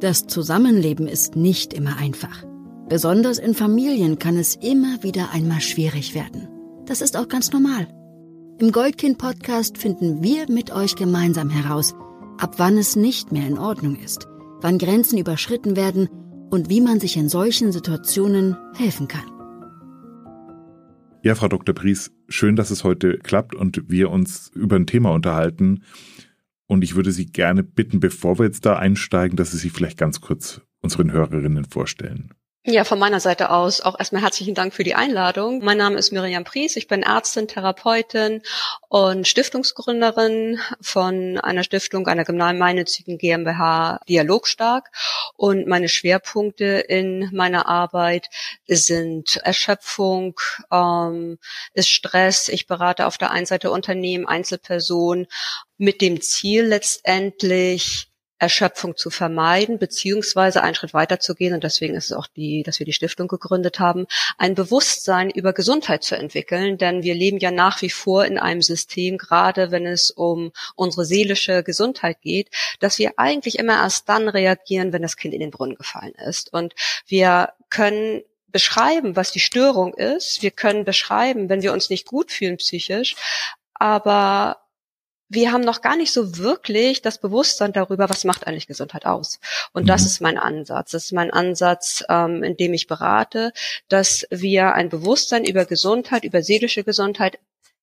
Das Zusammenleben ist nicht immer einfach. Besonders in Familien kann es immer wieder einmal schwierig werden. Das ist auch ganz normal. Im Goldkind-Podcast finden wir mit euch gemeinsam heraus, ab wann es nicht mehr in Ordnung ist, wann Grenzen überschritten werden und wie man sich in solchen Situationen helfen kann. Ja, Frau Dr. Pries, schön, dass es heute klappt und wir uns über ein Thema unterhalten, und ich würde Sie gerne bitten, bevor wir jetzt da einsteigen, dass Sie sich vielleicht ganz kurz unseren Hörerinnen vorstellen. Ja, von meiner Seite aus auch erstmal herzlichen Dank für die Einladung. Mein Name ist Miriam Pries, ich bin Ärztin, Therapeutin und Stiftungsgründerin von einer Stiftung, einer gemeinnützigen GmbH Dialogstark. Und meine Schwerpunkte in meiner Arbeit sind Erschöpfung, ähm, ist Stress. Ich berate auf der einen Seite Unternehmen, Einzelpersonen mit dem Ziel letztendlich Erschöpfung zu vermeiden, beziehungsweise einen Schritt weiter zu gehen. Und deswegen ist es auch die, dass wir die Stiftung gegründet haben, ein Bewusstsein über Gesundheit zu entwickeln. Denn wir leben ja nach wie vor in einem System, gerade wenn es um unsere seelische Gesundheit geht, dass wir eigentlich immer erst dann reagieren, wenn das Kind in den Brunnen gefallen ist. Und wir können beschreiben, was die Störung ist. Wir können beschreiben, wenn wir uns nicht gut fühlen psychisch. Aber wir haben noch gar nicht so wirklich das Bewusstsein darüber, was macht eigentlich Gesundheit aus. Und mhm. das ist mein Ansatz. Das ist mein Ansatz, ähm, in dem ich berate, dass wir ein Bewusstsein über Gesundheit, über seelische Gesundheit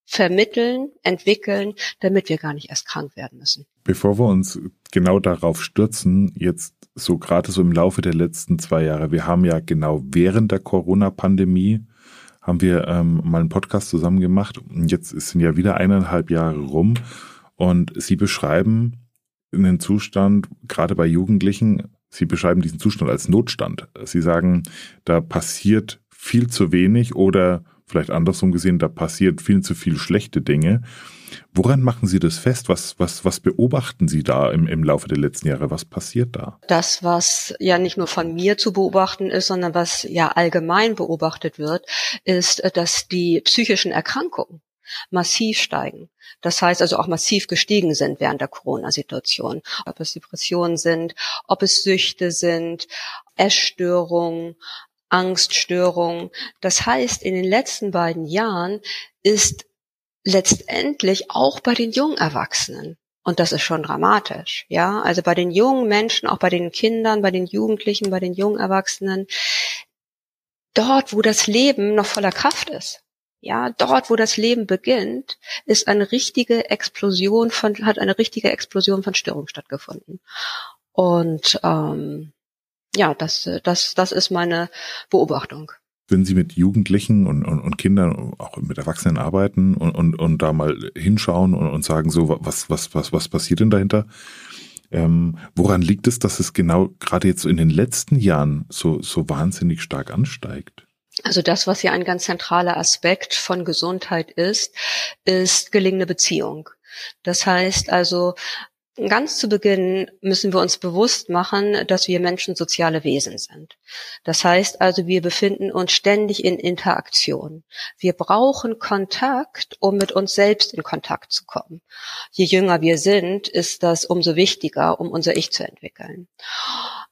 vermitteln, entwickeln, damit wir gar nicht erst krank werden müssen. Bevor wir uns genau darauf stürzen, jetzt so gerade so im Laufe der letzten zwei Jahre, wir haben ja genau während der Corona-Pandemie haben wir ähm, mal einen Podcast zusammen gemacht und jetzt sind ja wieder eineinhalb Jahre rum und sie beschreiben einen Zustand, gerade bei Jugendlichen, sie beschreiben diesen Zustand als Notstand. Sie sagen, da passiert viel zu wenig oder vielleicht andersrum gesehen, da passiert viel zu viel schlechte Dinge. Woran machen Sie das fest? Was, was, was beobachten Sie da im, im Laufe der letzten Jahre? Was passiert da? Das, was ja nicht nur von mir zu beobachten ist, sondern was ja allgemein beobachtet wird, ist, dass die psychischen Erkrankungen massiv steigen. Das heißt also auch massiv gestiegen sind während der Corona-Situation. Ob es Depressionen sind, ob es Süchte sind, Essstörungen, Angststörungen. Das heißt, in den letzten beiden Jahren ist letztendlich auch bei den jungen Erwachsenen und das ist schon dramatisch, ja. Also bei den jungen Menschen, auch bei den Kindern, bei den Jugendlichen, bei den jungen Erwachsenen, dort, wo das Leben noch voller Kraft ist, ja, dort, wo das Leben beginnt, ist eine richtige Explosion von, hat eine richtige Explosion von Störung stattgefunden. Und ähm, ja, das, das, das ist meine Beobachtung. Wenn Sie mit Jugendlichen und, und, und Kindern, auch mit Erwachsenen arbeiten und, und, und da mal hinschauen und, und sagen, so, was, was, was, was passiert denn dahinter? Ähm, woran liegt es, dass es genau gerade jetzt in den letzten Jahren so, so wahnsinnig stark ansteigt? Also das, was ja ein ganz zentraler Aspekt von Gesundheit ist, ist gelingende Beziehung. Das heißt also, Ganz zu Beginn müssen wir uns bewusst machen, dass wir Menschen soziale Wesen sind. Das heißt also, wir befinden uns ständig in Interaktion. Wir brauchen Kontakt, um mit uns selbst in Kontakt zu kommen. Je jünger wir sind, ist das umso wichtiger, um unser Ich zu entwickeln.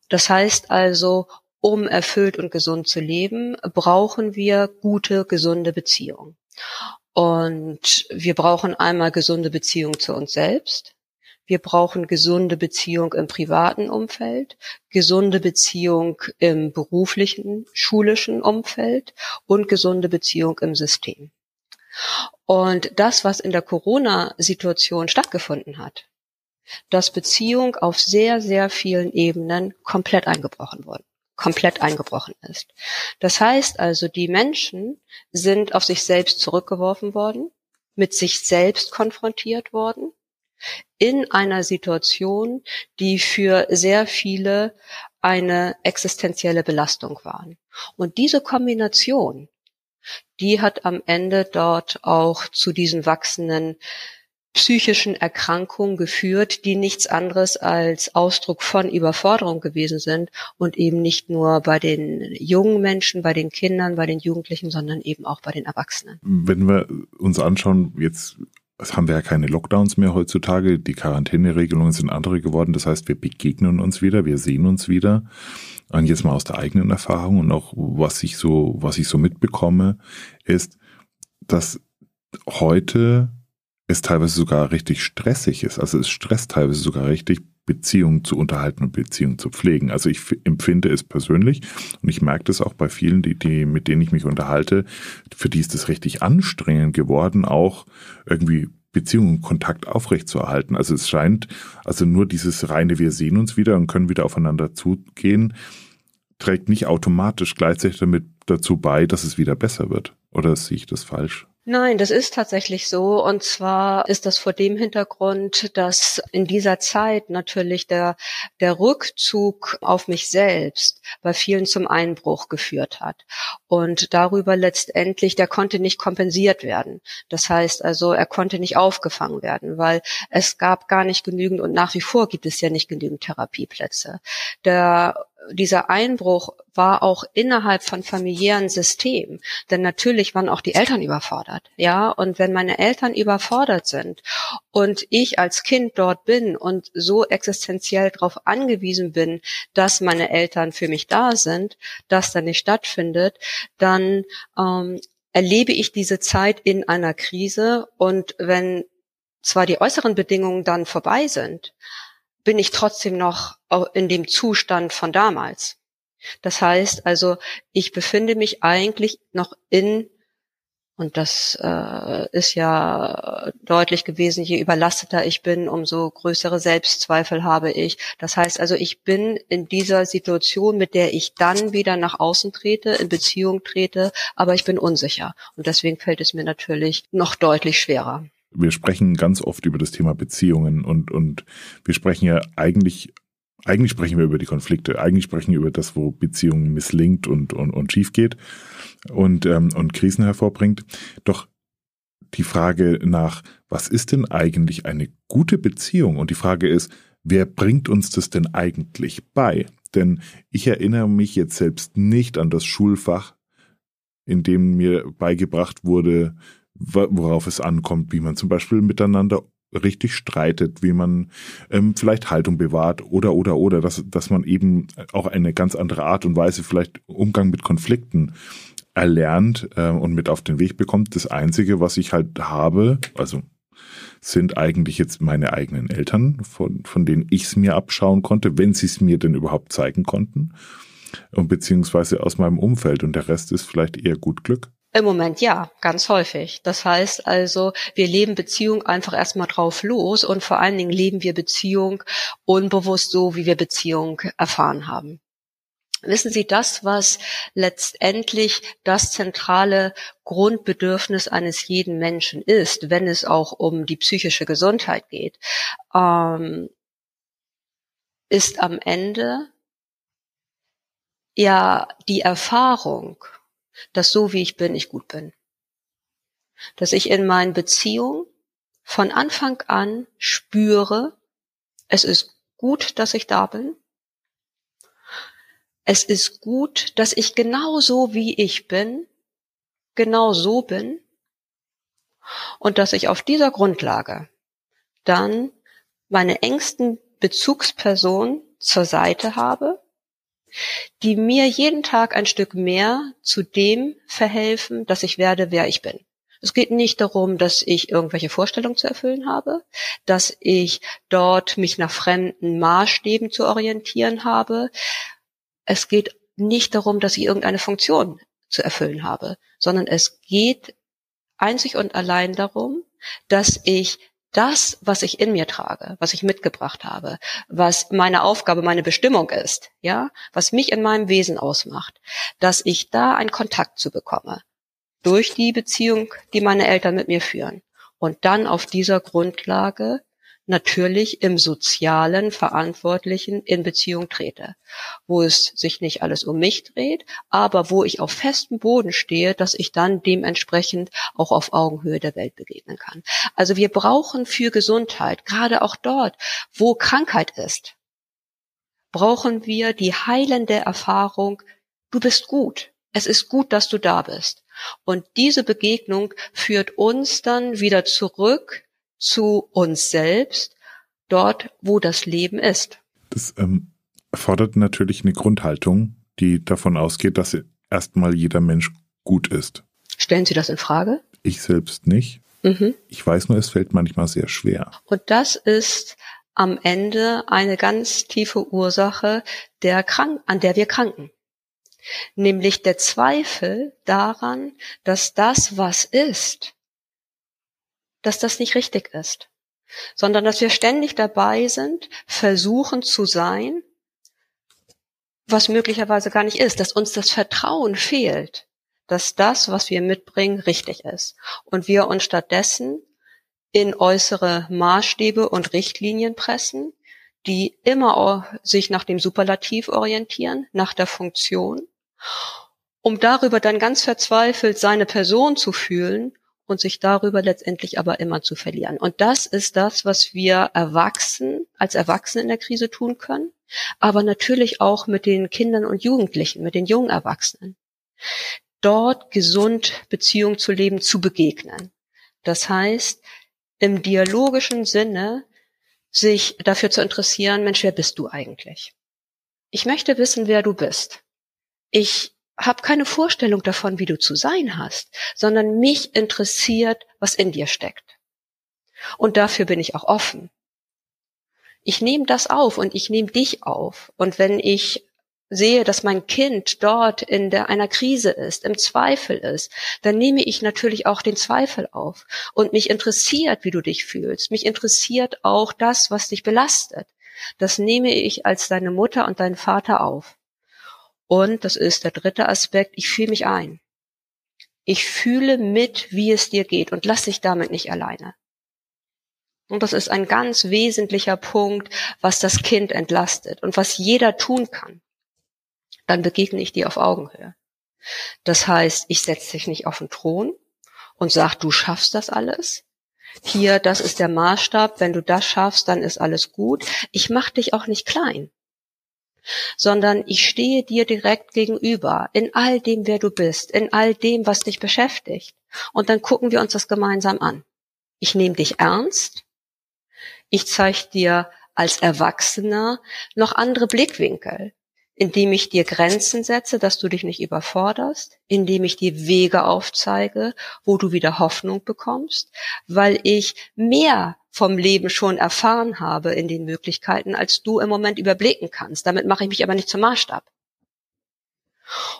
Das heißt also, um erfüllt und gesund zu leben, brauchen wir gute, gesunde Beziehungen. Und wir brauchen einmal gesunde Beziehung zu uns selbst. Wir brauchen gesunde Beziehung im privaten Umfeld, gesunde Beziehung im beruflichen, schulischen Umfeld und gesunde Beziehung im System. Und das, was in der Corona-Situation stattgefunden hat, dass Beziehung auf sehr, sehr vielen Ebenen komplett eingebrochen wurden komplett eingebrochen ist. Das heißt also, die Menschen sind auf sich selbst zurückgeworfen worden, mit sich selbst konfrontiert worden, in einer Situation, die für sehr viele eine existenzielle Belastung waren. Und diese Kombination, die hat am Ende dort auch zu diesen wachsenden psychischen Erkrankungen geführt, die nichts anderes als Ausdruck von Überforderung gewesen sind und eben nicht nur bei den jungen Menschen, bei den Kindern, bei den Jugendlichen, sondern eben auch bei den Erwachsenen. Wenn wir uns anschauen, jetzt haben wir ja keine Lockdowns mehr heutzutage. Die Quarantäneregelungen sind andere geworden. Das heißt, wir begegnen uns wieder, wir sehen uns wieder. Und jetzt mal aus der eigenen Erfahrung und auch was ich so, was ich so mitbekomme, ist, dass heute es teilweise sogar richtig stressig ist. Also es stresst teilweise sogar richtig, Beziehungen zu unterhalten und Beziehungen zu pflegen. Also ich empfinde es persönlich und ich merke das auch bei vielen, die, die, mit denen ich mich unterhalte, für die ist es richtig anstrengend geworden, auch irgendwie Beziehungen, Kontakt aufrechtzuerhalten. Also es scheint, also nur dieses reine, wir sehen uns wieder und können wieder aufeinander zugehen, trägt nicht automatisch gleichzeitig damit dazu bei, dass es wieder besser wird. Oder sehe ich das falsch? Nein, das ist tatsächlich so. Und zwar ist das vor dem Hintergrund, dass in dieser Zeit natürlich der, der Rückzug auf mich selbst bei vielen zum Einbruch geführt hat. Und darüber letztendlich, der konnte nicht kompensiert werden. Das heißt also, er konnte nicht aufgefangen werden, weil es gab gar nicht genügend und nach wie vor gibt es ja nicht genügend Therapieplätze. Der dieser Einbruch war auch innerhalb von familiären Systemen. Denn natürlich waren auch die Eltern überfordert. Ja, und wenn meine Eltern überfordert sind und ich als Kind dort bin und so existenziell darauf angewiesen bin, dass meine Eltern für mich da sind, das dann nicht stattfindet, dann ähm, erlebe ich diese Zeit in einer Krise und wenn zwar die äußeren Bedingungen dann vorbei sind, bin ich trotzdem noch in dem Zustand von damals. Das heißt also, ich befinde mich eigentlich noch in, und das äh, ist ja deutlich gewesen, je überlasteter ich bin, umso größere Selbstzweifel habe ich. Das heißt also, ich bin in dieser Situation, mit der ich dann wieder nach außen trete, in Beziehung trete, aber ich bin unsicher. Und deswegen fällt es mir natürlich noch deutlich schwerer wir sprechen ganz oft über das Thema Beziehungen und, und wir sprechen ja eigentlich, eigentlich sprechen wir über die Konflikte, eigentlich sprechen wir über das, wo Beziehungen misslingt und, und, und schief geht und, ähm, und Krisen hervorbringt. Doch die Frage nach, was ist denn eigentlich eine gute Beziehung? Und die Frage ist, wer bringt uns das denn eigentlich bei? Denn ich erinnere mich jetzt selbst nicht an das Schulfach, in dem mir beigebracht wurde, worauf es ankommt, wie man zum Beispiel miteinander richtig streitet, wie man ähm, vielleicht Haltung bewahrt oder oder oder, dass, dass man eben auch eine ganz andere Art und Weise vielleicht Umgang mit Konflikten erlernt äh, und mit auf den Weg bekommt. Das Einzige, was ich halt habe, also sind eigentlich jetzt meine eigenen Eltern, von, von denen ich es mir abschauen konnte, wenn sie es mir denn überhaupt zeigen konnten, und beziehungsweise aus meinem Umfeld. Und der Rest ist vielleicht eher gut Glück. Im Moment ja, ganz häufig. Das heißt also, wir leben Beziehung einfach erstmal drauf los und vor allen Dingen leben wir Beziehung unbewusst so, wie wir Beziehung erfahren haben. Wissen Sie, das, was letztendlich das zentrale Grundbedürfnis eines jeden Menschen ist, wenn es auch um die psychische Gesundheit geht, ähm, ist am Ende ja die Erfahrung, dass so wie ich bin, ich gut bin. Dass ich in meinen Beziehungen von Anfang an spüre, es ist gut, dass ich da bin. Es ist gut, dass ich genau so wie ich bin, genau so bin. Und dass ich auf dieser Grundlage dann meine engsten Bezugspersonen zur Seite habe, die mir jeden Tag ein Stück mehr zu dem verhelfen, dass ich werde, wer ich bin. Es geht nicht darum, dass ich irgendwelche Vorstellungen zu erfüllen habe, dass ich dort mich nach fremden Maßstäben zu orientieren habe. Es geht nicht darum, dass ich irgendeine Funktion zu erfüllen habe, sondern es geht einzig und allein darum, dass ich das, was ich in mir trage, was ich mitgebracht habe, was meine Aufgabe, meine Bestimmung ist, ja, was mich in meinem Wesen ausmacht, dass ich da einen Kontakt zu bekomme durch die Beziehung, die meine Eltern mit mir führen. Und dann auf dieser Grundlage natürlich im sozialen Verantwortlichen in Beziehung trete, wo es sich nicht alles um mich dreht, aber wo ich auf festem Boden stehe, dass ich dann dementsprechend auch auf Augenhöhe der Welt begegnen kann. Also wir brauchen für Gesundheit, gerade auch dort, wo Krankheit ist, brauchen wir die heilende Erfahrung, du bist gut. Es ist gut, dass du da bist. Und diese Begegnung führt uns dann wieder zurück zu uns selbst, dort, wo das Leben ist. Das ähm, erfordert natürlich eine Grundhaltung, die davon ausgeht, dass erstmal jeder Mensch gut ist. Stellen Sie das in Frage? Ich selbst nicht. Mhm. Ich weiß nur, es fällt manchmal sehr schwer. Und das ist am Ende eine ganz tiefe Ursache, der krank, an der wir kranken. Nämlich der Zweifel daran, dass das, was ist, dass das nicht richtig ist, sondern dass wir ständig dabei sind, versuchen zu sein, was möglicherweise gar nicht ist, dass uns das Vertrauen fehlt, dass das, was wir mitbringen, richtig ist. Und wir uns stattdessen in äußere Maßstäbe und Richtlinien pressen, die immer sich nach dem Superlativ orientieren, nach der Funktion, um darüber dann ganz verzweifelt seine Person zu fühlen und sich darüber letztendlich aber immer zu verlieren. Und das ist das, was wir Erwachsenen als Erwachsene in der Krise tun können, aber natürlich auch mit den Kindern und Jugendlichen, mit den jungen Erwachsenen. Dort gesund Beziehung zu leben, zu begegnen. Das heißt, im dialogischen Sinne sich dafür zu interessieren, Mensch, wer bist du eigentlich? Ich möchte wissen, wer du bist. Ich habe keine Vorstellung davon, wie du zu sein hast, sondern mich interessiert, was in dir steckt. Und dafür bin ich auch offen. Ich nehme das auf und ich nehme dich auf. Und wenn ich sehe, dass mein Kind dort in der, einer Krise ist, im Zweifel ist, dann nehme ich natürlich auch den Zweifel auf. Und mich interessiert, wie du dich fühlst. Mich interessiert auch das, was dich belastet. Das nehme ich als deine Mutter und dein Vater auf. Und das ist der dritte Aspekt, ich fühle mich ein. Ich fühle mit, wie es dir geht und lass dich damit nicht alleine. Und das ist ein ganz wesentlicher Punkt, was das Kind entlastet und was jeder tun kann. Dann begegne ich dir auf Augenhöhe. Das heißt, ich setze dich nicht auf den Thron und sag, du schaffst das alles. Hier, das ist der Maßstab. Wenn du das schaffst, dann ist alles gut. Ich mache dich auch nicht klein sondern ich stehe dir direkt gegenüber in all dem, wer du bist, in all dem, was dich beschäftigt. Und dann gucken wir uns das gemeinsam an. Ich nehme dich ernst. Ich zeige dir als Erwachsener noch andere Blickwinkel indem ich dir Grenzen setze, dass du dich nicht überforderst, indem ich dir Wege aufzeige, wo du wieder Hoffnung bekommst, weil ich mehr vom Leben schon erfahren habe in den Möglichkeiten, als du im Moment überblicken kannst. Damit mache ich mich aber nicht zum Maßstab.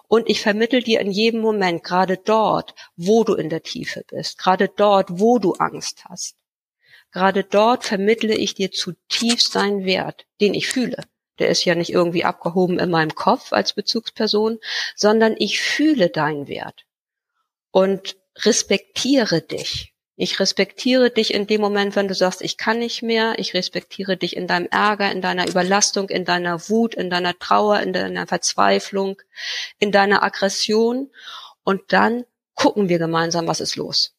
Und ich vermittel dir in jedem Moment, gerade dort, wo du in der Tiefe bist, gerade dort, wo du Angst hast, gerade dort vermittle ich dir zutiefst deinen Wert, den ich fühle. Der ist ja nicht irgendwie abgehoben in meinem Kopf als Bezugsperson, sondern ich fühle deinen Wert und respektiere dich. Ich respektiere dich in dem Moment, wenn du sagst, ich kann nicht mehr. Ich respektiere dich in deinem Ärger, in deiner Überlastung, in deiner Wut, in deiner Trauer, in deiner Verzweiflung, in deiner Aggression. Und dann gucken wir gemeinsam, was ist los.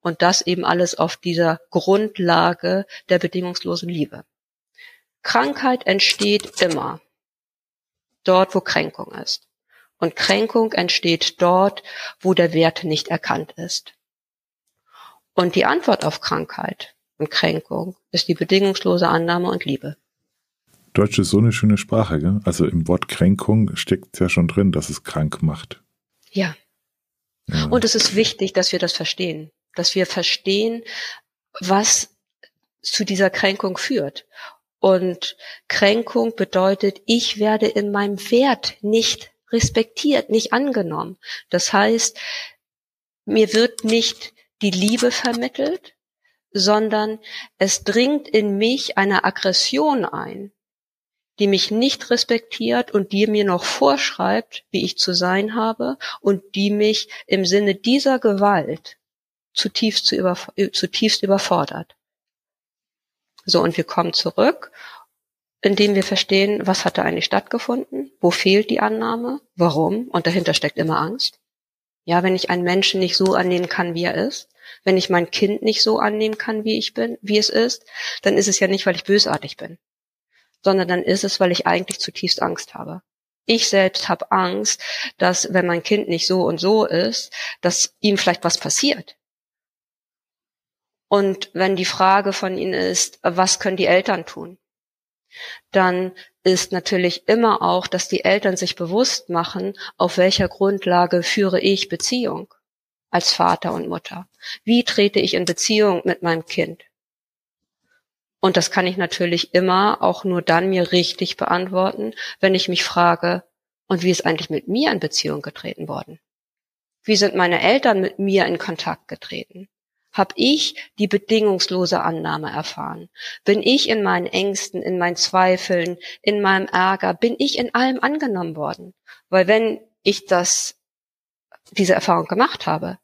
Und das eben alles auf dieser Grundlage der bedingungslosen Liebe. Krankheit entsteht immer dort, wo Kränkung ist. Und Kränkung entsteht dort, wo der Wert nicht erkannt ist. Und die Antwort auf Krankheit und Kränkung ist die bedingungslose Annahme und Liebe. Deutsch ist so eine schöne Sprache, gell? Also im Wort Kränkung steckt ja schon drin, dass es krank macht. Ja. ja. Und es ist wichtig, dass wir das verstehen. Dass wir verstehen, was zu dieser Kränkung führt. Und Kränkung bedeutet, ich werde in meinem Wert nicht respektiert, nicht angenommen. Das heißt, mir wird nicht die Liebe vermittelt, sondern es dringt in mich eine Aggression ein, die mich nicht respektiert und die mir noch vorschreibt, wie ich zu sein habe und die mich im Sinne dieser Gewalt zutiefst, zu über, zutiefst überfordert. So, und wir kommen zurück, indem wir verstehen, was hat da eigentlich stattgefunden, wo fehlt die Annahme, warum, und dahinter steckt immer Angst. Ja, wenn ich einen Menschen nicht so annehmen kann, wie er ist, wenn ich mein Kind nicht so annehmen kann, wie ich bin, wie es ist, dann ist es ja nicht, weil ich bösartig bin, sondern dann ist es, weil ich eigentlich zutiefst Angst habe. Ich selbst habe Angst, dass wenn mein Kind nicht so und so ist, dass ihm vielleicht was passiert. Und wenn die Frage von Ihnen ist, was können die Eltern tun? Dann ist natürlich immer auch, dass die Eltern sich bewusst machen, auf welcher Grundlage führe ich Beziehung als Vater und Mutter? Wie trete ich in Beziehung mit meinem Kind? Und das kann ich natürlich immer auch nur dann mir richtig beantworten, wenn ich mich frage, und wie ist eigentlich mit mir in Beziehung getreten worden? Wie sind meine Eltern mit mir in Kontakt getreten? Hab ich die bedingungslose Annahme erfahren? Bin ich in meinen Ängsten, in meinen Zweifeln, in meinem Ärger, bin ich in allem angenommen worden? Weil wenn ich das, diese Erfahrung gemacht habe,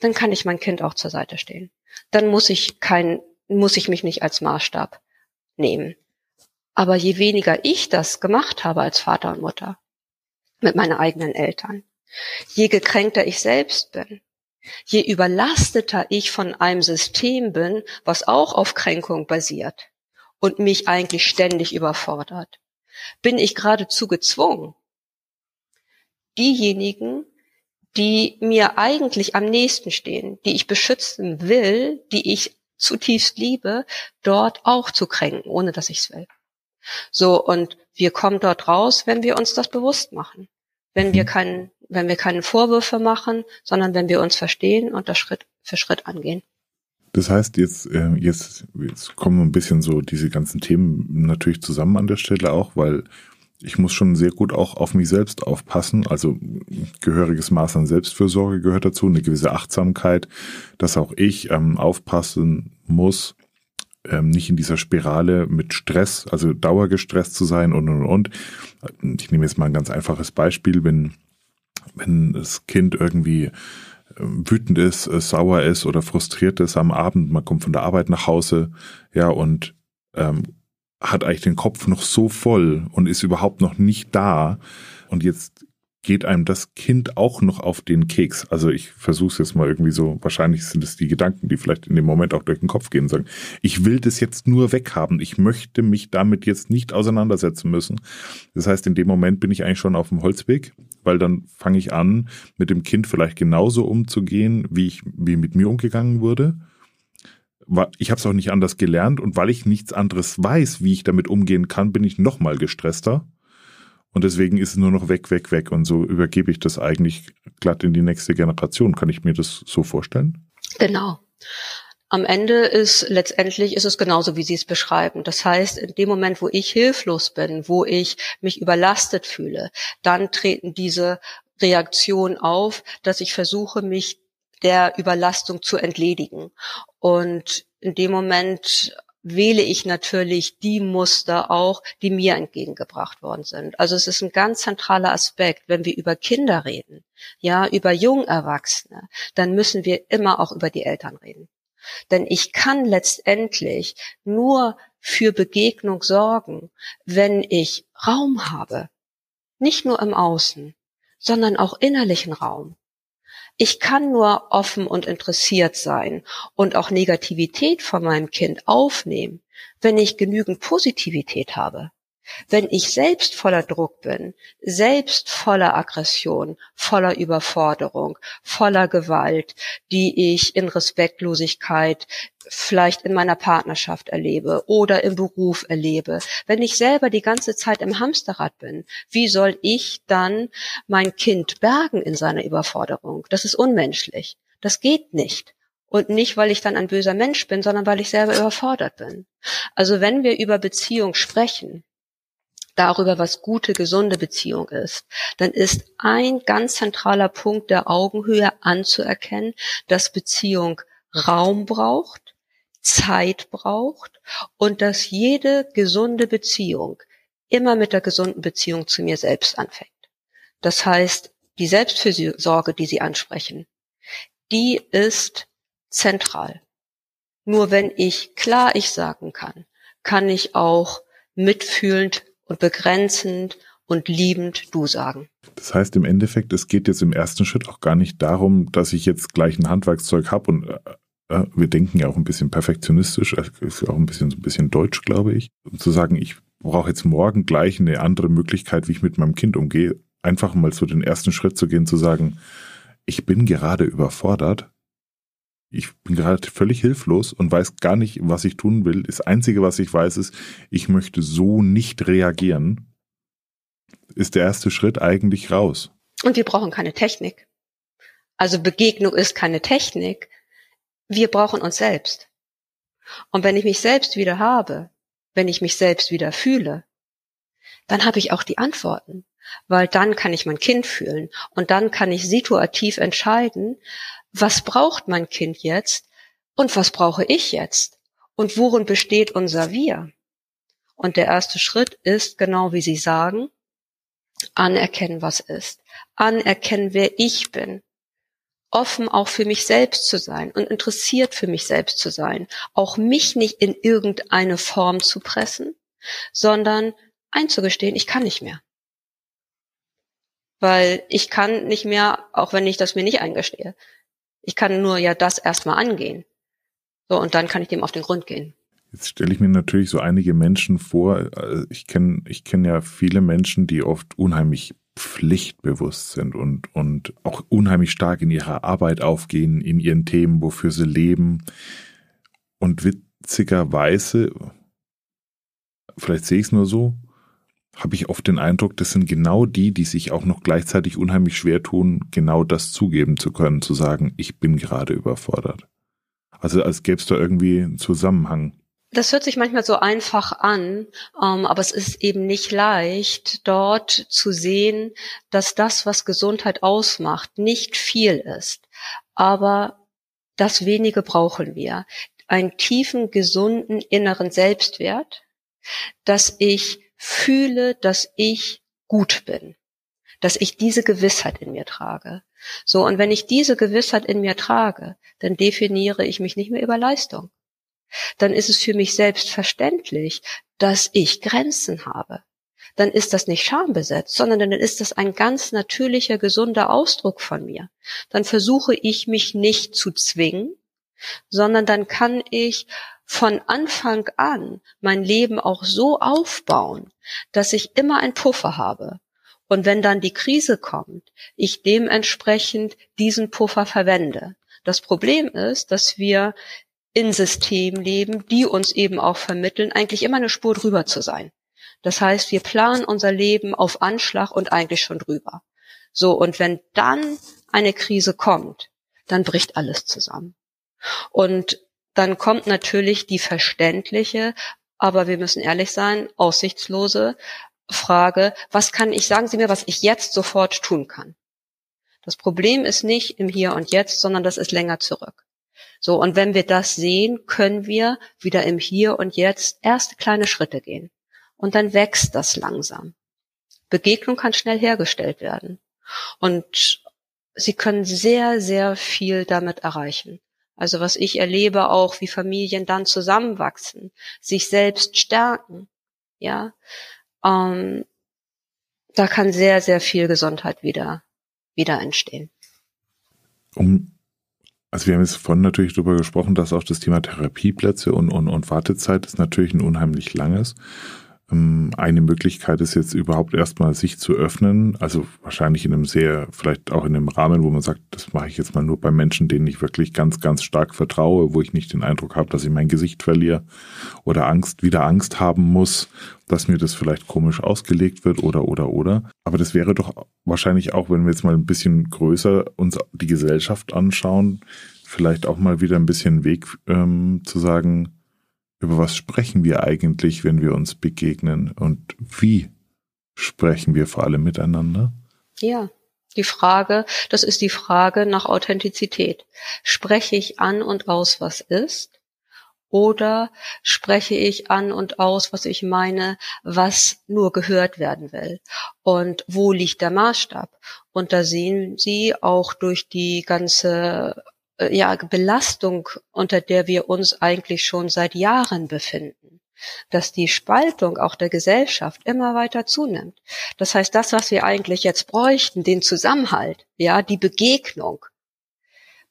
dann kann ich mein Kind auch zur Seite stehen. Dann muss ich kein, muss ich mich nicht als Maßstab nehmen. Aber je weniger ich das gemacht habe als Vater und Mutter, mit meinen eigenen Eltern. Je gekränkter ich selbst bin, je überlasteter ich von einem System bin, was auch auf Kränkung basiert und mich eigentlich ständig überfordert, bin ich geradezu gezwungen, diejenigen, die mir eigentlich am nächsten stehen, die ich beschützen will, die ich zutiefst liebe, dort auch zu kränken, ohne dass ich es will. So, und wir kommen dort raus, wenn wir uns das bewusst machen. Wenn wir mhm. keinen, wenn wir keine Vorwürfe machen, sondern wenn wir uns verstehen und das Schritt für Schritt angehen. Das heißt, jetzt, äh, jetzt, jetzt kommen ein bisschen so diese ganzen Themen natürlich zusammen an der Stelle auch, weil ich muss schon sehr gut auch auf mich selbst aufpassen. Also gehöriges Maß an Selbstfürsorge gehört dazu, eine gewisse Achtsamkeit, dass auch ich ähm, aufpassen muss, ähm, nicht in dieser Spirale mit Stress, also dauergestresst zu sein und und und. Ich nehme jetzt mal ein ganz einfaches Beispiel, wenn, wenn das Kind irgendwie ähm, wütend ist, äh, sauer ist oder frustriert ist am Abend, man kommt von der Arbeit nach Hause, ja, und ähm, hat eigentlich den Kopf noch so voll und ist überhaupt noch nicht da. Und jetzt geht einem das Kind auch noch auf den Keks. Also ich versuche es jetzt mal irgendwie so, wahrscheinlich sind es die Gedanken, die vielleicht in dem Moment auch durch den Kopf gehen sagen, ich will das jetzt nur weghaben. Ich möchte mich damit jetzt nicht auseinandersetzen müssen. Das heißt, in dem Moment bin ich eigentlich schon auf dem Holzweg, weil dann fange ich an, mit dem Kind vielleicht genauso umzugehen, wie ich, wie mit mir umgegangen wurde ich habe es auch nicht anders gelernt und weil ich nichts anderes weiß, wie ich damit umgehen kann, bin ich noch mal gestresster. Und deswegen ist es nur noch weg, weg, weg. Und so übergebe ich das eigentlich glatt in die nächste Generation. Kann ich mir das so vorstellen? Genau. Am Ende ist letztendlich ist es genauso, wie Sie es beschreiben. Das heißt, in dem Moment, wo ich hilflos bin, wo ich mich überlastet fühle, dann treten diese Reaktionen auf, dass ich versuche, mich der Überlastung zu entledigen. Und in dem Moment wähle ich natürlich die Muster auch, die mir entgegengebracht worden sind. Also es ist ein ganz zentraler Aspekt, wenn wir über Kinder reden, ja, über Jungerwachsene, dann müssen wir immer auch über die Eltern reden. Denn ich kann letztendlich nur für Begegnung sorgen, wenn ich Raum habe. Nicht nur im Außen, sondern auch innerlichen Raum. Ich kann nur offen und interessiert sein und auch Negativität von meinem Kind aufnehmen, wenn ich genügend Positivität habe. Wenn ich selbst voller Druck bin, selbst voller Aggression, voller Überforderung, voller Gewalt, die ich in Respektlosigkeit vielleicht in meiner Partnerschaft erlebe oder im Beruf erlebe, wenn ich selber die ganze Zeit im Hamsterrad bin, wie soll ich dann mein Kind bergen in seiner Überforderung? Das ist unmenschlich. Das geht nicht. Und nicht, weil ich dann ein böser Mensch bin, sondern weil ich selber überfordert bin. Also wenn wir über Beziehung sprechen, darüber, was gute, gesunde Beziehung ist, dann ist ein ganz zentraler Punkt der Augenhöhe anzuerkennen, dass Beziehung Raum braucht, Zeit braucht und dass jede gesunde Beziehung immer mit der gesunden Beziehung zu mir selbst anfängt. Das heißt, die Selbstfürsorge, die Sie ansprechen, die ist zentral. Nur wenn ich klar ich sagen kann, kann ich auch mitfühlend und begrenzend und liebend du sagen. Das heißt im Endeffekt, es geht jetzt im ersten Schritt auch gar nicht darum, dass ich jetzt gleich ein Handwerkszeug habe und äh wir denken ja auch ein bisschen perfektionistisch, ist auch ein bisschen so ein bisschen deutsch, glaube ich, um zu sagen, ich brauche jetzt morgen gleich eine andere Möglichkeit, wie ich mit meinem Kind umgehe, einfach mal so den ersten Schritt zu gehen, zu sagen, ich bin gerade überfordert ich bin gerade völlig hilflos und weiß gar nicht, was ich tun will. Das Einzige, was ich weiß, ist, ich möchte so nicht reagieren, ist der erste Schritt eigentlich raus. Und wir brauchen keine Technik. Also Begegnung ist keine Technik. Wir brauchen uns selbst. Und wenn ich mich selbst wieder habe, wenn ich mich selbst wieder fühle, dann habe ich auch die Antworten, weil dann kann ich mein Kind fühlen und dann kann ich situativ entscheiden, was braucht mein Kind jetzt und was brauche ich jetzt und worin besteht unser Wir. Und der erste Schritt ist, genau wie Sie sagen, anerkennen, was ist, anerkennen, wer ich bin, offen auch für mich selbst zu sein und interessiert für mich selbst zu sein, auch mich nicht in irgendeine Form zu pressen, sondern einzugestehen, ich kann nicht mehr. Weil ich kann nicht mehr, auch wenn ich das mir nicht eingestehe. Ich kann nur ja das erstmal angehen. So, und dann kann ich dem auf den Grund gehen. Jetzt stelle ich mir natürlich so einige Menschen vor. Äh, ich kenne ich kenne ja viele Menschen, die oft unheimlich pflichtbewusst sind und, und auch unheimlich stark in ihrer Arbeit aufgehen, in ihren Themen, wofür sie leben. Und witzigerweise, vielleicht sehe ich es nur so, habe ich oft den Eindruck, das sind genau die, die sich auch noch gleichzeitig unheimlich schwer tun, genau das zugeben zu können, zu sagen, ich bin gerade überfordert. Also als gäbe es da irgendwie einen Zusammenhang. Das hört sich manchmal so einfach an, ähm, aber es ist eben nicht leicht, dort zu sehen, dass das, was Gesundheit ausmacht, nicht viel ist. Aber das wenige brauchen wir. Einen tiefen, gesunden inneren Selbstwert, dass ich fühle, dass ich gut bin, dass ich diese Gewissheit in mir trage. So, und wenn ich diese Gewissheit in mir trage, dann definiere ich mich nicht mehr über Leistung. Dann ist es für mich selbstverständlich, dass ich Grenzen habe. Dann ist das nicht schambesetzt, sondern dann ist das ein ganz natürlicher, gesunder Ausdruck von mir. Dann versuche ich mich nicht zu zwingen, sondern dann kann ich von Anfang an mein Leben auch so aufbauen, dass ich immer ein Puffer habe. Und wenn dann die Krise kommt, ich dementsprechend diesen Puffer verwende. Das Problem ist, dass wir in Systemen leben, die uns eben auch vermitteln, eigentlich immer eine Spur drüber zu sein. Das heißt, wir planen unser Leben auf Anschlag und eigentlich schon drüber. So, und wenn dann eine Krise kommt, dann bricht alles zusammen. Und dann kommt natürlich die verständliche, aber wir müssen ehrlich sein, aussichtslose Frage, was kann ich, sagen Sie mir, was ich jetzt sofort tun kann. Das Problem ist nicht im Hier und Jetzt, sondern das ist länger zurück. So, und wenn wir das sehen, können wir wieder im Hier und Jetzt erste kleine Schritte gehen. Und dann wächst das langsam. Begegnung kann schnell hergestellt werden. Und Sie können sehr, sehr viel damit erreichen. Also was ich erlebe auch, wie Familien dann zusammenwachsen, sich selbst stärken, ja, ähm, da kann sehr, sehr viel Gesundheit wieder, wieder entstehen. Um, also wir haben jetzt vorhin natürlich darüber gesprochen, dass auch das Thema Therapieplätze und, und, und Wartezeit ist natürlich ein unheimlich langes. Ähm, eine Möglichkeit ist jetzt überhaupt erstmal sich zu öffnen, also wahrscheinlich in einem sehr, vielleicht auch in einem Rahmen, wo man sagt, das mache ich jetzt mal nur bei Menschen, denen ich wirklich ganz, ganz stark vertraue, wo ich nicht den Eindruck habe, dass ich mein Gesicht verliere oder Angst, wieder Angst haben muss, dass mir das vielleicht komisch ausgelegt wird oder, oder, oder. Aber das wäre doch wahrscheinlich auch, wenn wir jetzt mal ein bisschen größer uns die Gesellschaft anschauen, vielleicht auch mal wieder ein bisschen Weg ähm, zu sagen, über was sprechen wir eigentlich, wenn wir uns begegnen und wie sprechen wir vor allem miteinander? Ja, die Frage, das ist die Frage nach Authentizität. Spreche ich an und aus, was ist? Oder spreche ich an und aus, was ich meine, was nur gehört werden will? Und wo liegt der Maßstab? Und da sehen Sie auch durch die ganze ja, Belastung, unter der wir uns eigentlich schon seit Jahren befinden, dass die Spaltung auch der Gesellschaft immer weiter zunimmt. Das heißt, das, was wir eigentlich jetzt bräuchten, den Zusammenhalt, ja, die Begegnung,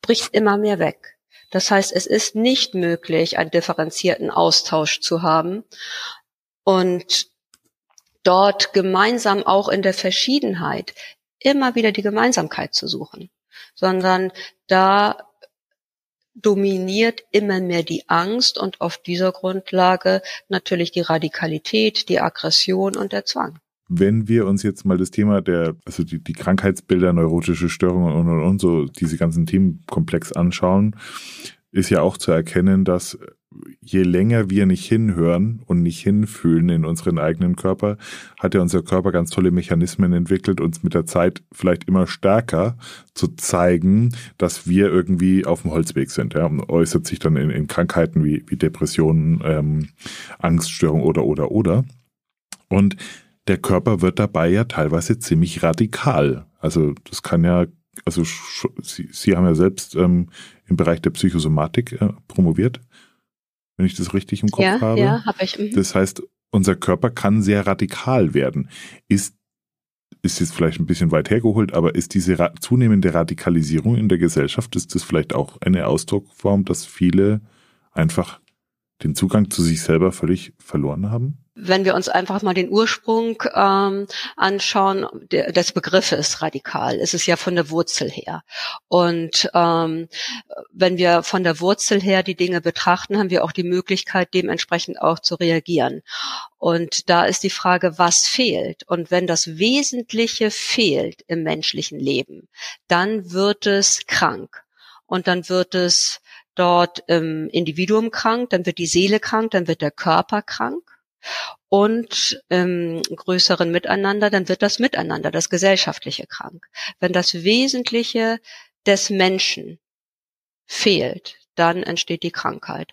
bricht immer mehr weg. Das heißt, es ist nicht möglich, einen differenzierten Austausch zu haben und dort gemeinsam auch in der Verschiedenheit immer wieder die Gemeinsamkeit zu suchen, sondern da dominiert immer mehr die Angst und auf dieser Grundlage natürlich die Radikalität, die Aggression und der Zwang. Wenn wir uns jetzt mal das Thema der, also die, die Krankheitsbilder, neurotische Störungen und, und, und so, diese ganzen Themenkomplex anschauen, ist ja auch zu erkennen, dass je länger wir nicht hinhören und nicht hinfühlen in unseren eigenen Körper, hat ja unser Körper ganz tolle Mechanismen entwickelt, uns mit der Zeit vielleicht immer stärker zu zeigen, dass wir irgendwie auf dem Holzweg sind. Ja, und äußert sich dann in, in Krankheiten wie, wie Depressionen, ähm, Angststörungen oder oder oder. Und der Körper wird dabei ja teilweise ziemlich radikal. Also das kann ja, also Sie, Sie haben ja selbst ähm, im Bereich der Psychosomatik äh, promoviert wenn ich das richtig im Kopf ja, habe. Ja, habe ich. Mhm. Das heißt, unser Körper kann sehr radikal werden. Ist, ist jetzt vielleicht ein bisschen weit hergeholt, aber ist diese ra zunehmende Radikalisierung in der Gesellschaft, ist das vielleicht auch eine Ausdruckform, dass viele einfach den Zugang zu sich selber völlig verloren haben? Wenn wir uns einfach mal den Ursprung ähm, anschauen, der, des Begriffes radikal, ist es ja von der Wurzel her. Und ähm, wenn wir von der Wurzel her die Dinge betrachten, haben wir auch die Möglichkeit, dementsprechend auch zu reagieren. Und da ist die Frage, was fehlt? Und wenn das Wesentliche fehlt im menschlichen Leben, dann wird es krank. Und dann wird es dort im Individuum krank, dann wird die Seele krank, dann wird der Körper krank und im größeren Miteinander, dann wird das Miteinander, das Gesellschaftliche krank. Wenn das Wesentliche des Menschen fehlt, dann entsteht die Krankheit.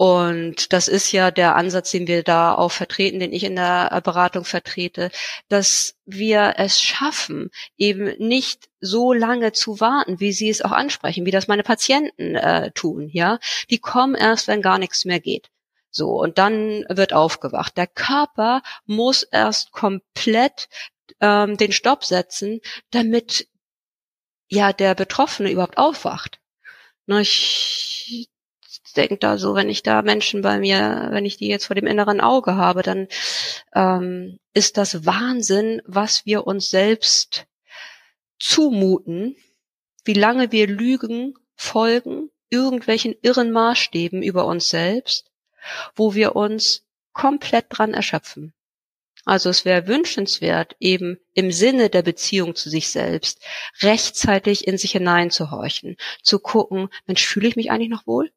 Und das ist ja der Ansatz, den wir da auch vertreten, den ich in der Beratung vertrete, dass wir es schaffen, eben nicht so lange zu warten, wie Sie es auch ansprechen, wie das meine Patienten äh, tun, ja. Die kommen erst, wenn gar nichts mehr geht. So, und dann wird aufgewacht. Der Körper muss erst komplett ähm, den Stopp setzen, damit ja der Betroffene überhaupt aufwacht. Na, ich denke da so, wenn ich da Menschen bei mir, wenn ich die jetzt vor dem inneren Auge habe, dann ähm, ist das Wahnsinn, was wir uns selbst zumuten, wie lange wir Lügen folgen, irgendwelchen irren Maßstäben über uns selbst wo wir uns komplett dran erschöpfen. Also es wäre wünschenswert, eben im Sinne der Beziehung zu sich selbst rechtzeitig in sich hineinzuhorchen, zu gucken, Mensch, fühle ich mich eigentlich noch wohl?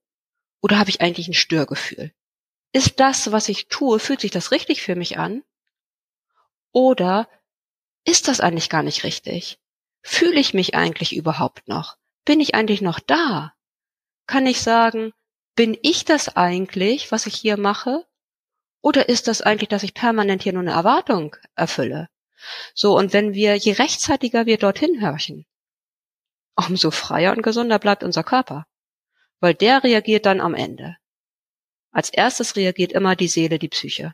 Oder habe ich eigentlich ein Störgefühl? Ist das, was ich tue, fühlt sich das richtig für mich an? Oder ist das eigentlich gar nicht richtig? Fühle ich mich eigentlich überhaupt noch? Bin ich eigentlich noch da? Kann ich sagen, bin ich das eigentlich, was ich hier mache? Oder ist das eigentlich, dass ich permanent hier nur eine Erwartung erfülle? So, und wenn wir, je rechtzeitiger wir dorthin hörchen, umso freier und gesunder bleibt unser Körper. Weil der reagiert dann am Ende. Als erstes reagiert immer die Seele, die Psyche.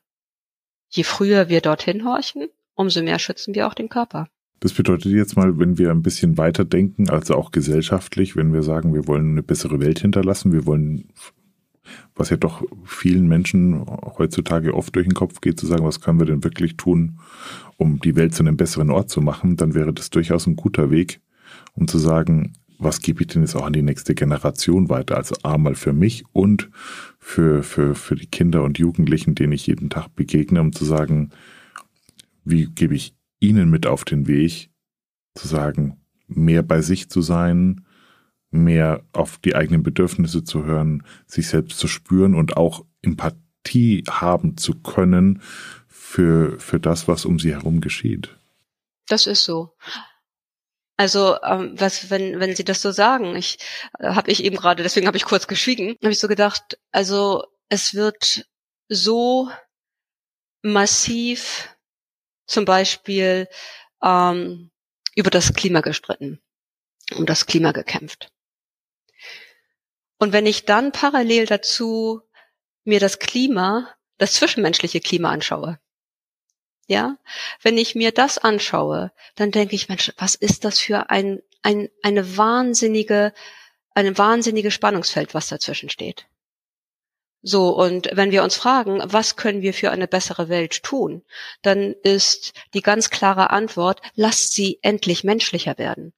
Je früher wir dorthin horchen, umso mehr schützen wir auch den Körper. Das bedeutet jetzt mal, wenn wir ein bisschen weiter denken, also auch gesellschaftlich, wenn wir sagen, wir wollen eine bessere Welt hinterlassen, wir wollen, was ja doch vielen Menschen heutzutage oft durch den Kopf geht, zu sagen, was können wir denn wirklich tun, um die Welt zu einem besseren Ort zu machen, dann wäre das durchaus ein guter Weg, um zu sagen, was gebe ich denn jetzt auch an die nächste Generation weiter? Also einmal für mich und für, für, für die Kinder und Jugendlichen, denen ich jeden Tag begegne, um zu sagen, wie gebe ich ihnen mit auf den Weg, zu sagen, mehr bei sich zu sein, mehr auf die eigenen Bedürfnisse zu hören, sich selbst zu spüren und auch Empathie haben zu können für, für das, was um sie herum geschieht. Das ist so. Also ähm, was, wenn wenn Sie das so sagen, ich äh, habe ich eben gerade, deswegen habe ich kurz geschwiegen, habe ich so gedacht, also es wird so massiv zum Beispiel ähm, über das Klima gestritten, um das Klima gekämpft. Und wenn ich dann parallel dazu mir das Klima, das zwischenmenschliche Klima anschaue, ja, wenn ich mir das anschaue, dann denke ich, Mensch, was ist das für ein, ein eine wahnsinnige, ein wahnsinnige Spannungsfeld, was dazwischen steht. So, und wenn wir uns fragen, was können wir für eine bessere Welt tun, dann ist die ganz klare Antwort, lasst sie endlich menschlicher werden.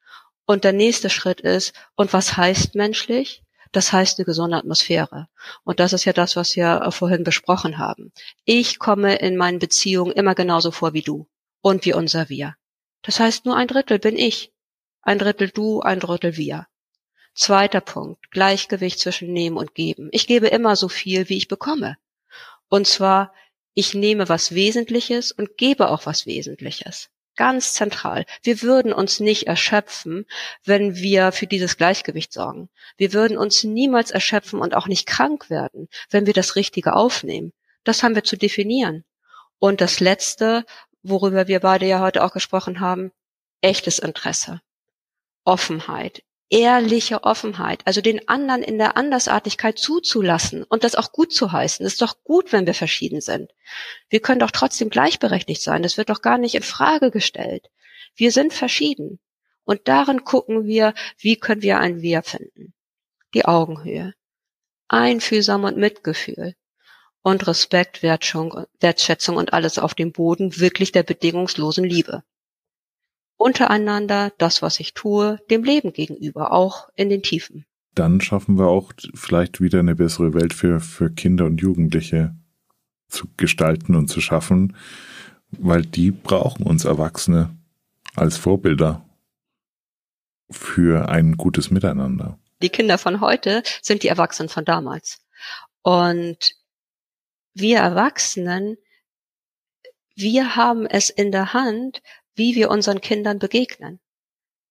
Und der nächste Schritt ist, und was heißt menschlich? Das heißt eine gesunde Atmosphäre. Und das ist ja das, was wir vorhin besprochen haben. Ich komme in meinen Beziehungen immer genauso vor wie du und wie unser Wir. Das heißt, nur ein Drittel bin ich. Ein Drittel du, ein Drittel wir. Zweiter Punkt. Gleichgewicht zwischen Nehmen und Geben. Ich gebe immer so viel, wie ich bekomme. Und zwar, ich nehme was Wesentliches und gebe auch was Wesentliches ganz zentral. Wir würden uns nicht erschöpfen, wenn wir für dieses Gleichgewicht sorgen. Wir würden uns niemals erschöpfen und auch nicht krank werden, wenn wir das Richtige aufnehmen. Das haben wir zu definieren. Und das Letzte, worüber wir beide ja heute auch gesprochen haben, echtes Interesse. Offenheit, ehrliche Offenheit, also den anderen in der Andersartigkeit zuzulassen und das auch gut zu heißen. Es ist doch gut, wenn wir verschieden sind. Wir können doch trotzdem gleichberechtigt sein. Das wird doch gar nicht in Frage gestellt. Wir sind verschieden. Und darin gucken wir, wie können wir ein Wir finden. Die Augenhöhe. Einfühlsam und Mitgefühl. Und Respekt, Wertschätzung und alles auf dem Boden wirklich der bedingungslosen Liebe untereinander, das, was ich tue, dem Leben gegenüber, auch in den Tiefen. Dann schaffen wir auch vielleicht wieder eine bessere Welt für, für Kinder und Jugendliche zu gestalten und zu schaffen, weil die brauchen uns Erwachsene als Vorbilder für ein gutes Miteinander. Die Kinder von heute sind die Erwachsenen von damals. Und wir Erwachsenen, wir haben es in der Hand, wie wir unseren Kindern begegnen,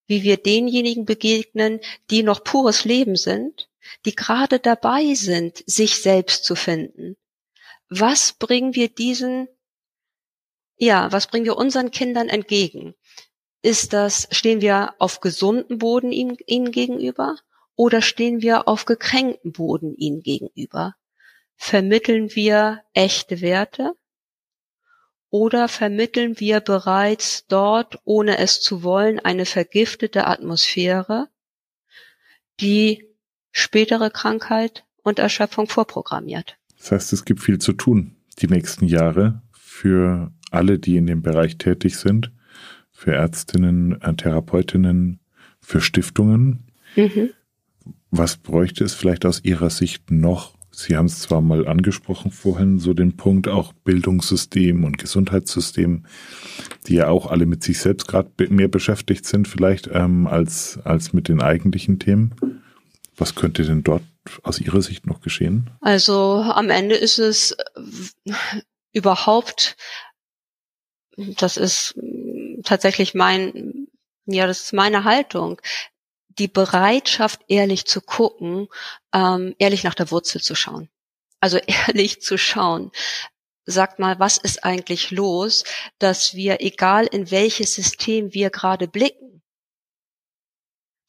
wie wir denjenigen begegnen, die noch pures Leben sind, die gerade dabei sind, sich selbst zu finden. Was bringen wir diesen, ja, was bringen wir unseren Kindern entgegen? Ist das, stehen wir auf gesunden Boden ihnen, ihnen gegenüber oder stehen wir auf gekränkten Boden ihnen gegenüber? Vermitteln wir echte Werte? Oder vermitteln wir bereits dort, ohne es zu wollen, eine vergiftete Atmosphäre, die spätere Krankheit und Erschöpfung vorprogrammiert? Das heißt, es gibt viel zu tun die nächsten Jahre für alle, die in dem Bereich tätig sind, für Ärztinnen, äh, Therapeutinnen, für Stiftungen. Mhm. Was bräuchte es vielleicht aus Ihrer Sicht noch, Sie haben es zwar mal angesprochen vorhin, so den Punkt auch Bildungssystem und Gesundheitssystem, die ja auch alle mit sich selbst gerade mehr beschäftigt sind vielleicht ähm, als, als mit den eigentlichen Themen. Was könnte denn dort aus Ihrer Sicht noch geschehen? Also am Ende ist es überhaupt, das ist tatsächlich mein, ja, das ist meine Haltung die Bereitschaft, ehrlich zu gucken, ähm, ehrlich nach der Wurzel zu schauen. Also ehrlich zu schauen. Sagt mal, was ist eigentlich los, dass wir, egal in welches System wir gerade blicken,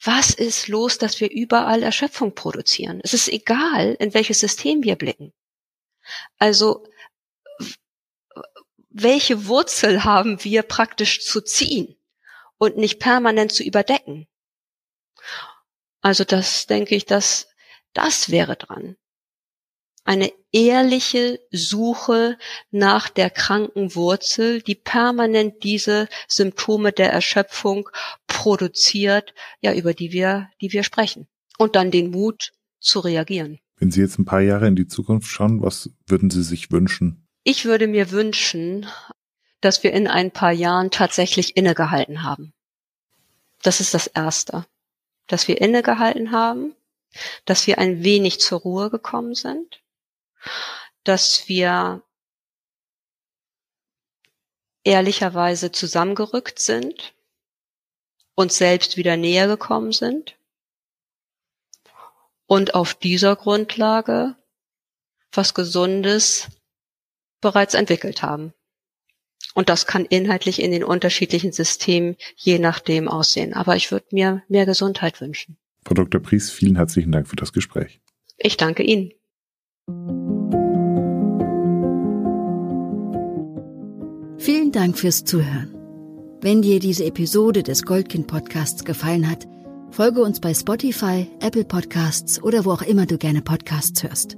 was ist los, dass wir überall Erschöpfung produzieren? Es ist egal, in welches System wir blicken. Also, welche Wurzel haben wir praktisch zu ziehen und nicht permanent zu überdecken? Also das denke ich, dass das wäre dran. Eine ehrliche Suche nach der kranken Wurzel, die permanent diese Symptome der Erschöpfung produziert, ja, über die wir, die wir sprechen. Und dann den Mut zu reagieren. Wenn Sie jetzt ein paar Jahre in die Zukunft schauen, was würden Sie sich wünschen? Ich würde mir wünschen, dass wir in ein paar Jahren tatsächlich innegehalten haben. Das ist das Erste dass wir innegehalten haben, dass wir ein wenig zur Ruhe gekommen sind, dass wir ehrlicherweise zusammengerückt sind, uns selbst wieder näher gekommen sind und auf dieser Grundlage was Gesundes bereits entwickelt haben. Und das kann inhaltlich in den unterschiedlichen Systemen je nachdem aussehen. Aber ich würde mir mehr Gesundheit wünschen. Frau Dr. Pries, vielen herzlichen Dank für das Gespräch. Ich danke Ihnen. Vielen Dank fürs Zuhören. Wenn dir diese Episode des Goldkind Podcasts gefallen hat, folge uns bei Spotify, Apple Podcasts oder wo auch immer du gerne Podcasts hörst.